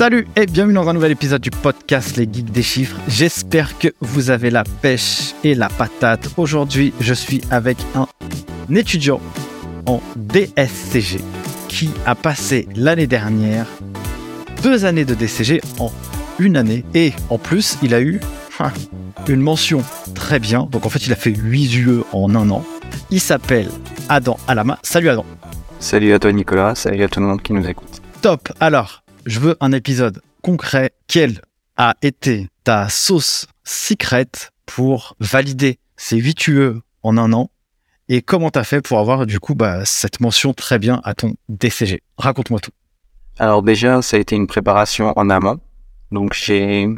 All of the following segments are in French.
Salut et bienvenue dans un nouvel épisode du podcast Les Geeks des Chiffres. J'espère que vous avez la pêche et la patate. Aujourd'hui, je suis avec un étudiant en DSCG qui a passé l'année dernière deux années de DCG en une année. Et en plus, il a eu une mention très bien. Donc en fait, il a fait 8 UE en un an. Il s'appelle Adam Alama. Salut Adam. Salut à toi Nicolas, salut à tout le monde qui nous écoute. Top. Alors, je veux un épisode concret. Quelle a été ta sauce secrète pour valider ces 8 UE en un an? Et comment t'as fait pour avoir du coup bah, cette mention très bien à ton DCG Raconte-moi tout. Alors déjà, ça a été une préparation en amont. Donc j'ai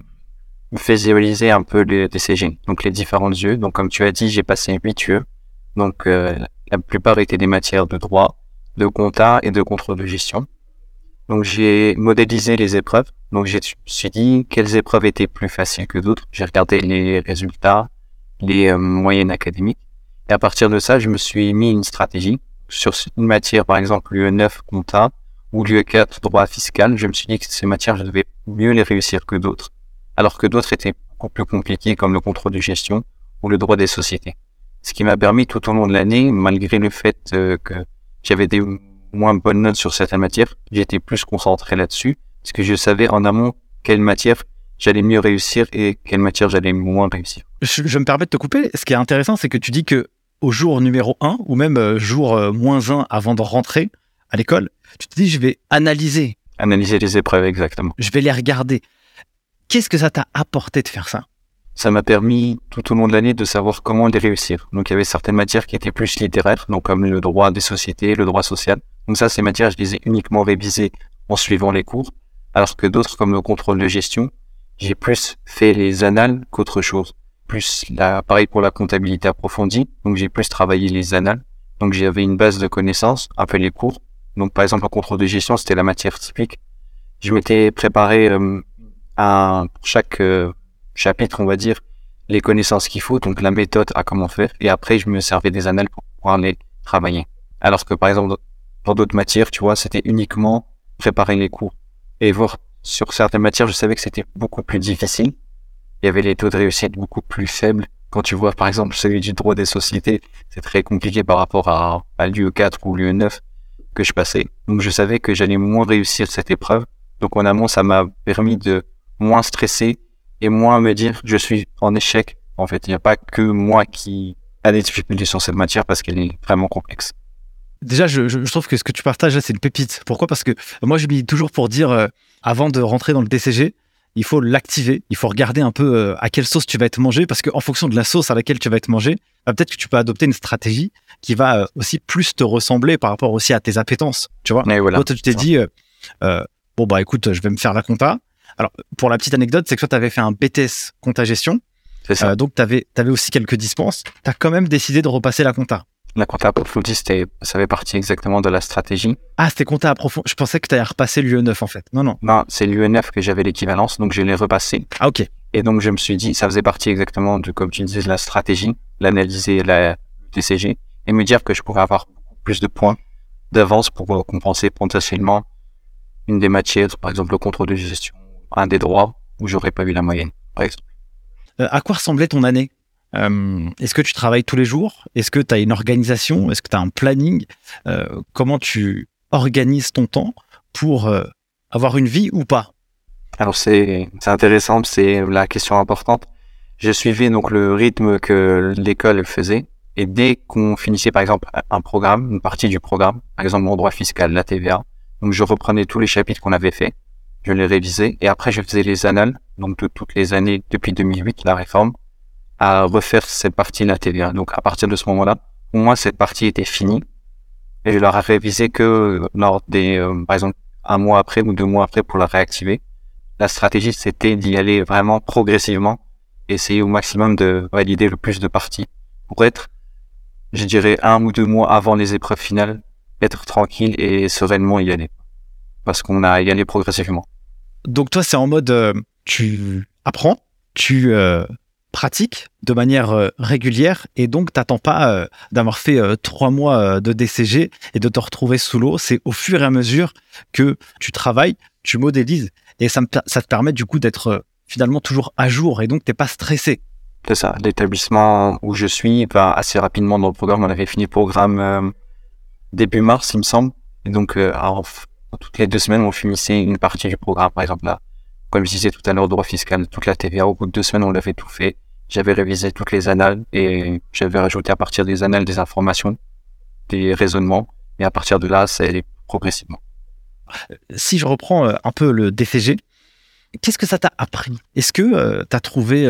fait visualiser un peu les DCG, donc les différents yeux. Donc comme tu as dit, j'ai passé 8 UE. Donc euh, la plupart étaient des matières de droit, de compta et de contrôle de gestion. Donc j'ai modélisé les épreuves. Donc je me suis dit quelles épreuves étaient plus faciles que d'autres. J'ai regardé les résultats, les euh, moyennes académiques. Et à partir de ça, je me suis mis une stratégie sur une matière, par exemple l'UE9 compta ou l'UE4 droit fiscal. Je me suis dit que ces matières, je devais mieux les réussir que d'autres, alors que d'autres étaient beaucoup plus compliquées comme le contrôle de gestion ou le droit des sociétés. Ce qui m'a permis tout au long de l'année, malgré le fait euh, que j'avais des moins bonnes notes sur certaines matières, j'étais plus concentré là-dessus, parce que je savais en amont quelle matière j'allais mieux réussir et quelle matière j'allais moins réussir. Je, me permets de te couper. Ce qui est intéressant, c'est que tu dis que au jour numéro 1 ou même euh, jour euh, moins 1 avant de rentrer à l'école, tu te dis je vais analyser. Analyser les épreuves, exactement. Je vais les regarder. Qu'est-ce que ça t'a apporté de faire ça? Ça m'a permis tout au long de l'année de savoir comment les réussir. Donc il y avait certaines matières qui étaient plus littéraires, donc comme le droit des sociétés, le droit social. Donc ça, ces matières, je les ai uniquement révisées en suivant les cours, alors que d'autres, comme le contrôle de gestion, j'ai plus fait les annales qu'autre chose. Plus là, pareil pour la comptabilité approfondie, donc j'ai plus travaillé les annales. Donc j'avais une base de connaissances après les cours. Donc par exemple, le contrôle de gestion, c'était la matière typique. Je m'étais préparé euh, à chaque euh, chapitre, on va dire, les connaissances qu'il faut, donc la méthode à comment faire, et après je me servais des annales pour pouvoir les travailler. Alors que par exemple, dans d'autres matières, tu vois, c'était uniquement préparer les cours. Et voir sur certaines matières, je savais que c'était beaucoup plus difficile. Il y avait les taux de réussite beaucoup plus faibles. Quand tu vois, par exemple, celui du droit des sociétés, c'est très compliqué par rapport à, à l'UE4 ou l'UE9 que je passais. Donc, je savais que j'allais moins réussir cette épreuve. Donc, en amont, ça m'a permis de moins stresser et moins me dire je suis en échec. En fait, il n'y a pas que moi qui a des difficultés sur cette matière parce qu'elle est vraiment complexe. Déjà, je, je, trouve que ce que tu partages là, c'est une pépite. Pourquoi? Parce que moi, je dis toujours pour dire, euh, avant de rentrer dans le DCG, il faut l'activer. Il faut regarder un peu euh, à quelle sauce tu vas être mangé, parce qu'en fonction de la sauce à laquelle tu vas être mangé, bah, peut-être que tu peux adopter une stratégie qui va euh, aussi plus te ressembler par rapport aussi à tes appétences. Tu vois? Voilà, Toi, tu t'es dit, bon, bah écoute, je vais me faire la compta. Alors, pour la petite anecdote, c'est que toi, tu avais fait un BTS compta gestion. C'est ça. Euh, donc, tu avais, aussi quelques dispenses. Tu as quand même décidé de repasser la compta. La compta approfondie, c'était, ça fait partie exactement de la stratégie. Ah, c'était compta approfondie. Je pensais que tu allais repasser l'UE9 en fait. Non, non. Non, c'est l'UE9 que j'avais l'équivalence, donc je l'ai repassé. Ah, ok. Et donc, je me suis dit, ça faisait partie exactement de, comme tu disais, de la stratégie, l'analyser la TCG et me dire que je pourrais avoir plus de points d'avance pour compenser potentiellement une des matières, par exemple le contrôle de gestion un des droits où j'aurais pas eu la moyenne, par exemple. Euh, à quoi ressemblait ton année? Euh, Est-ce que tu travailles tous les jours? Est-ce que tu as une organisation? Est-ce que tu as un planning? Euh, Comment tu organises ton temps pour avoir une vie ou pas? Alors c'est intéressant, c'est la question importante. Je suivais donc le rythme que l'école faisait. Et dès qu'on finissait par exemple un programme, une partie du programme, par exemple mon droit fiscal, la TVA, donc je reprenais tous les chapitres qu'on avait fait je les révisais. Et après je faisais les annales, donc de toutes les années depuis 2008, la réforme, à refaire cette partie de la TVA. Donc à partir de ce moment-là, pour moi cette partie était finie et je la révisé que lors des, euh, par exemple, un mois après ou deux mois après pour la réactiver. La stratégie c'était d'y aller vraiment progressivement, essayer au maximum de valider le plus de parties pour être, je dirais, un ou deux mois avant les épreuves finales, être tranquille et sereinement y aller parce qu'on a y allé progressivement. Donc toi, c'est en mode euh, tu apprends, tu euh, pratiques de manière euh, régulière et donc t'attends pas d'avoir fait trois mois de DCG et de te retrouver sous l'eau. C'est au fur et à mesure que tu travailles, tu modélises et ça, me, ça te permet du coup d'être euh, finalement toujours à jour et donc t'es pas stressé. C'est ça. L'établissement où je suis, va assez rapidement dans le programme, on avait fini le programme euh, début mars, il me semble. Et donc, euh, toutes les deux semaines, on finissait une partie du programme. Par exemple, là, comme je disais tout à l'heure, droit fiscal, toute la TVA, au bout de deux semaines, on l'avait tout fait. J'avais révisé toutes les annales et j'avais rajouté à partir des annales des informations, des raisonnements. Et à partir de là, c'est allé progressivement. Si je reprends euh, un peu le DCG, qu'est-ce que ça t'a appris? Est-ce que tu as trouvé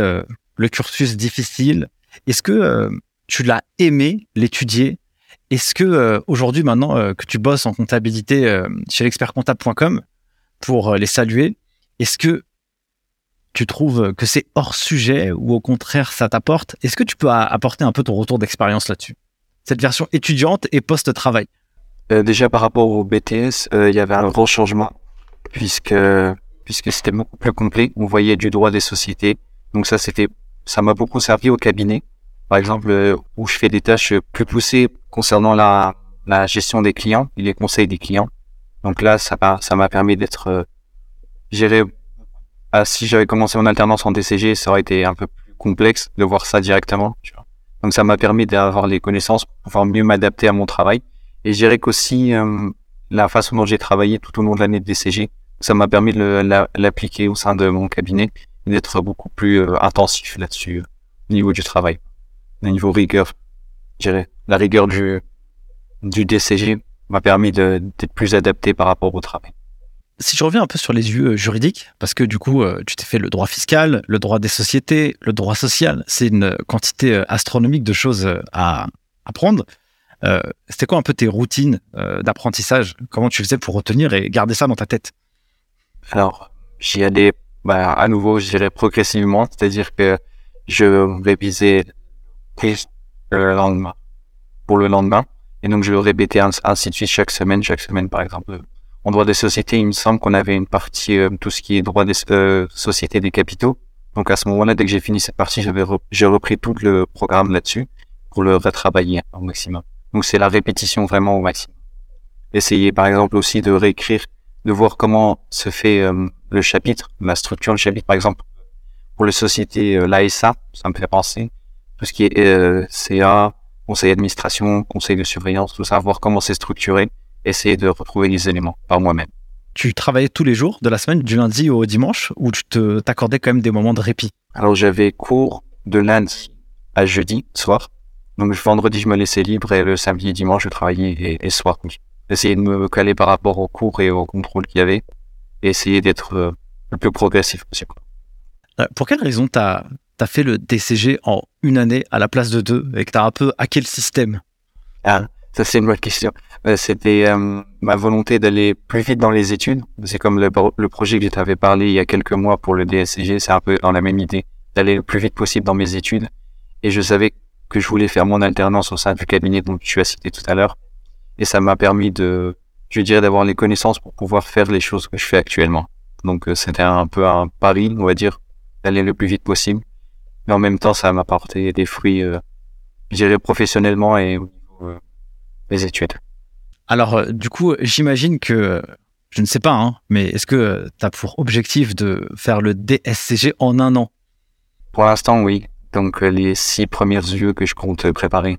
le cursus difficile? Est-ce que euh, tu l'as aimé l'étudier? Est-ce que euh, aujourd'hui, maintenant euh, que tu bosses en comptabilité chez l'expertcomptable.com pour les saluer, est-ce que tu trouves que c'est hors sujet ou au contraire ça t'apporte? Est-ce que tu peux apporter un peu ton retour d'expérience là-dessus? Cette version étudiante et post-travail. déjà par rapport au BTS, il y avait un gros changement puisque puisque c'était beaucoup plus complet. On voyait du droit des sociétés. Donc ça, c'était ça m'a beaucoup servi au cabinet. Par exemple, euh, où je fais des tâches plus poussées concernant la, la gestion des clients et les conseils des clients. Donc là, ça m'a, ça m'a permis d'être euh, géré. Ah, si j'avais commencé mon alternance en DCG, ça aurait été un peu plus complexe de voir ça directement. Tu vois. Donc ça m'a permis d'avoir les connaissances pour pouvoir mieux m'adapter à mon travail. Et je dirais qu'aussi euh, la façon dont j'ai travaillé tout au long de l'année de DCG, ça m'a permis de l'appliquer au sein de mon cabinet d'être beaucoup plus euh, intensif là-dessus euh, au niveau du travail, au niveau rigueur. Je dirais la rigueur du DCG m'a permis d'être plus adapté par rapport au travail. Si je reviens un peu sur les yeux euh, juridiques, parce que du coup, tu t'es fait le droit fiscal, le droit des sociétés, le droit social, c'est une quantité astronomique de choses à apprendre. Euh, C'était quoi un peu tes routines d'apprentissage? Comment tu faisais pour retenir et garder ça dans ta tête? Alors, j'y allais bah, à nouveau, je dirais progressivement, c'est-à-dire que je révisais le lendemain, pour le lendemain, et donc je répétais ainsi de suite chaque semaine, chaque semaine par exemple. En droit des sociétés, il me semble qu'on avait une partie, euh, tout ce qui est droit des euh, sociétés des capitaux. Donc à ce moment-là, dès que j'ai fini cette partie, j'avais j'ai repris tout le programme là-dessus pour le retravailler au maximum. Donc c'est la répétition vraiment au maximum. Essayer par exemple aussi de réécrire de voir comment se fait euh, le chapitre, la structure du chapitre, par exemple, pour les sociétés, euh, l'ASA, ça me fait penser, tout ce qui est euh, CA, conseil d'administration, conseil de surveillance, tout ça, voir comment c'est structuré, essayer de retrouver les éléments par moi-même. Tu travaillais tous les jours de la semaine, du lundi au dimanche, ou tu te t'accordais quand même des moments de répit? Alors j'avais cours de lundi à jeudi soir, donc vendredi je me laissais libre et le samedi et dimanche je travaillais et, et soir essayer de me caler par rapport aux cours et au contrôle qu'il y avait et essayer d'être euh, le plus progressif possible. Euh, pour quelle raison tu as, fait le DCG en une année à la place de deux et que tu as un peu hacké le système? Ah, Ça, c'est une bonne question. Euh, c'était ma volonté d'aller plus vite dans les études. C'est comme le, le projet que je t'avais parlé il y a quelques mois pour le DSCG, c'est un peu dans la même idée, d'aller le plus vite possible dans mes études. Et je savais que je voulais faire mon alternance au sein du cabinet dont tu as cité tout à l'heure et ça m'a permis de, je dirais, d'avoir les connaissances pour pouvoir faire les choses que je fais actuellement. Donc euh, c'était un peu un pari, on va dire, d'aller le plus vite possible. Mais en même temps, ça m'a apporté des fruits, euh, je dirais, professionnellement et euh, des études. Alors, euh, du coup, j'imagine que, je ne sais pas, hein, mais est-ce que tu as pour objectif de faire le DSCG en un an? Pour l'instant, oui. Donc, les six premières yeux que je compte préparer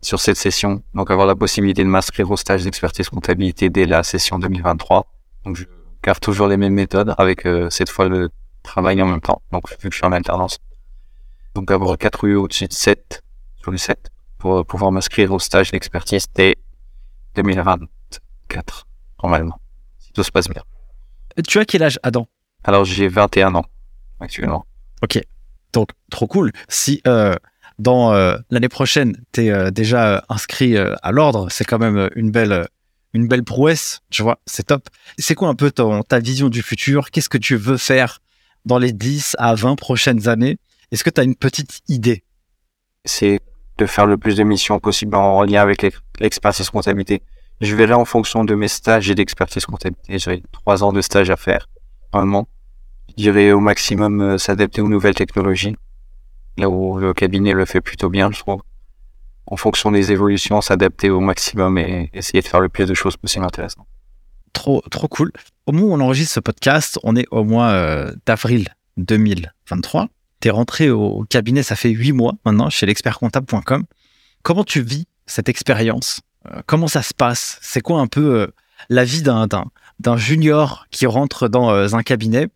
sur cette session. Donc avoir la possibilité de m'inscrire au stage d'expertise comptabilité dès la session 2023. Donc je garde toujours les mêmes méthodes avec euh, cette fois le travail en même temps. Donc vu que je suis en alternance. Donc avoir 4 UE au-dessus de 7 sur les 7 pour pouvoir m'inscrire au stage d'expertise dès 2024 normalement. Si tout se passe bien. Tu as quel âge Adam? Alors j'ai 21 ans actuellement. Ok. Donc trop cool. Si euh, dans euh, l'année prochaine, tu es euh, déjà euh, inscrit à l'ordre, c'est quand même une belle, une belle prouesse, tu vois, c'est top. C'est quoi un peu ton, ta vision du futur? Qu'est-ce que tu veux faire dans les 10 à 20 prochaines années? Est-ce que tu as une petite idée? C'est de faire le plus de missions possible en lien avec l'expertise comptabilité. Je verrai en fonction de mes stages et d'expertise comptabilité. J'aurai trois ans de stage à faire, normalement. Je dirais au maximum s'adapter aux nouvelles technologies là où le cabinet le fait plutôt bien, je trouve. En fonction des évolutions, s'adapter au maximum et essayer de faire le plus de choses possible intéressantes. trop, trop cool. Au moment où on enregistre ce podcast, on est au mois euh, d'avril 2023. Tu es rentré au cabinet, ça fait huit mois maintenant, chez l'expertcomptable.com. Comment tu vis cette expérience? Euh, Comment ça se passe? C'est quoi un peu euh, la vie d'un, junior qui rentre dans un cabinet?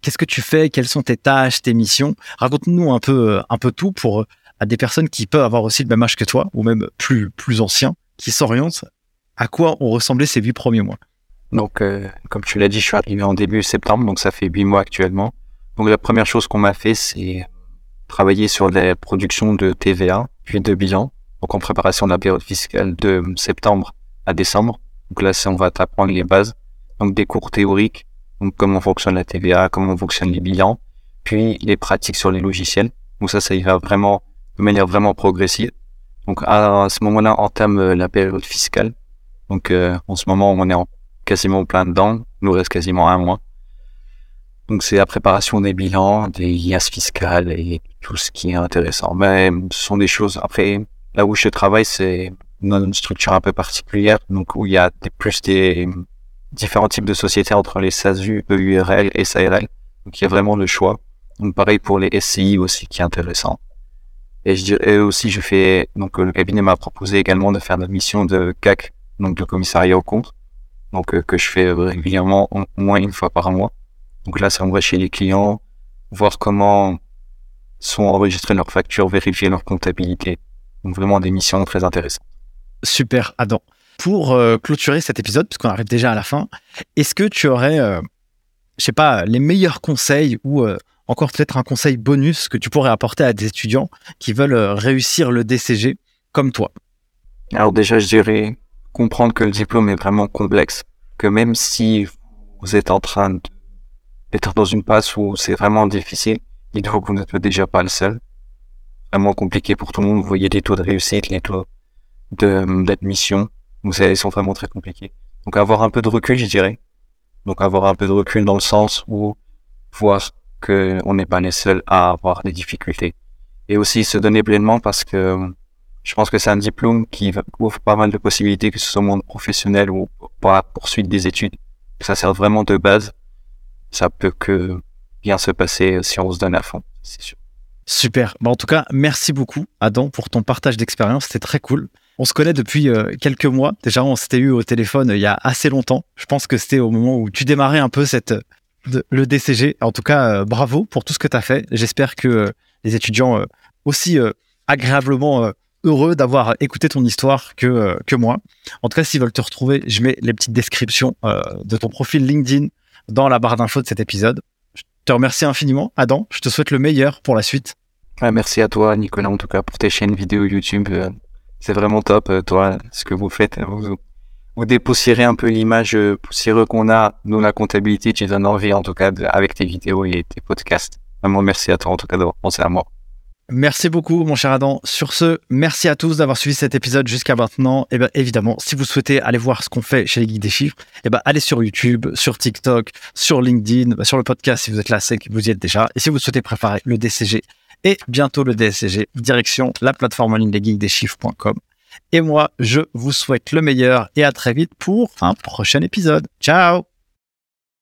Qu'est-ce que tu fais? Quelles sont tes tâches, tes missions? Raconte-nous un peu, un peu tout pour à des personnes qui peuvent avoir aussi le même âge que toi, ou même plus, plus anciens, qui s'orientent. À quoi ont ressemblé ces huit premiers mois donc, euh, comme tu l'as dit, je suis arrivé en début septembre, donc ça fait huit mois actuellement. Donc, la première chose qu'on m'a fait, c'est travailler sur la production de TVA, puis de bilan. Donc, en préparation de la période fiscale de septembre à décembre. Donc là, on va t'apprendre les bases. Donc, des cours théoriques, donc comment fonctionne la TVA, comment fonctionnent les bilans, puis les pratiques sur les logiciels. Donc ça, ça ira vraiment de manière vraiment progressive. Donc à ce moment-là, entame la période fiscale. Donc euh, en ce moment, on est en quasiment plein dedans. Il nous reste quasiment un mois. Donc c'est la préparation des bilans, des liasses fiscales et tout ce qui est intéressant. Mais ce sont des choses. Après, là où je travaille, c'est une structure un peu particulière, donc où il y a des, plus des différents types de sociétés entre les SASU, EURL et SARL. Donc il y a vraiment le choix. Donc pareil pour les SCI aussi qui est intéressant. Et je dirais aussi, je fais donc le cabinet m'a proposé également de faire la mission de CAC, donc le commissariat au compte donc euh, que je fais régulièrement au moins une fois par mois. Donc là, ça va chez les clients, voir comment sont enregistrées leurs factures, vérifier leur comptabilité. Donc vraiment des missions très intéressantes. Super, Adam. Pour euh, clôturer cet épisode, puisqu'on arrive déjà à la fin, est-ce que tu aurais, euh, je sais pas, les meilleurs conseils ou encore peut-être un conseil bonus que tu pourrais apporter à des étudiants qui veulent réussir le DCG comme toi? Alors déjà, je dirais comprendre que le diplôme est vraiment complexe, que même si vous êtes en train d'être dans une passe où c'est vraiment difficile, il faut que vous n'êtes déjà pas le seul. Vraiment compliqué pour tout le monde. Vous voyez les taux de réussite, les taux d'admission. Donc, ils sont vraiment très compliqués. Donc, avoir un peu de recul, je dirais. Donc, avoir un peu de recul dans le sens où voir que on n'est pas les seuls à avoir des difficultés. Et aussi se donner pleinement parce que je pense que c'est un diplôme qui ouvre pas mal de possibilités, que ce soit au monde professionnel ou pour la poursuite des études. Ça sert vraiment de base. Ça peut que bien se passer si on se donne à fond, c'est sûr. Super. Bah en tout cas, merci beaucoup, Adam, pour ton partage d'expérience. C'était très cool. On se connaît depuis euh, quelques mois. Déjà, on s'était eu au téléphone euh, il y a assez longtemps. Je pense que c'était au moment où tu démarrais un peu cette, le DCG. En tout cas, euh, bravo pour tout ce que tu as fait. J'espère que les étudiants aussi agréablement heureux d'avoir écouté ton histoire que, euh, que moi. En tout cas, s'ils veulent te retrouver, je mets les petites descriptions euh, de ton profil LinkedIn dans la barre d'infos de cet épisode. Je te remercie infiniment, Adam. Je te souhaite le meilleur pour la suite. merci à toi, Nicolas, en tout cas, pour tes chaînes vidéo YouTube. Euh, c'est vraiment top, toi, ce que vous faites. Vous, vous dépoussiérez un peu l'image poussiéreuse qu'on a dans la comptabilité. Tu donnes envie, en tout cas, avec tes vidéos et tes podcasts. Vraiment, merci à toi, en tout cas, d'avoir pensé à moi. Merci beaucoup, mon cher Adam. Sur ce, merci à tous d'avoir suivi cet épisode jusqu'à maintenant. Et eh bien, évidemment, si vous souhaitez aller voir ce qu'on fait chez les Geeks des Chiffres, et eh bien, allez sur YouTube, sur TikTok, sur LinkedIn, bah, sur le podcast si vous êtes là, c'est que vous y êtes déjà. Et si vous souhaitez préparer le DCG et bientôt le DSCG, direction la plateforme en ligne des geeks des chiffres.com. Et moi, je vous souhaite le meilleur et à très vite pour un prochain épisode. Ciao!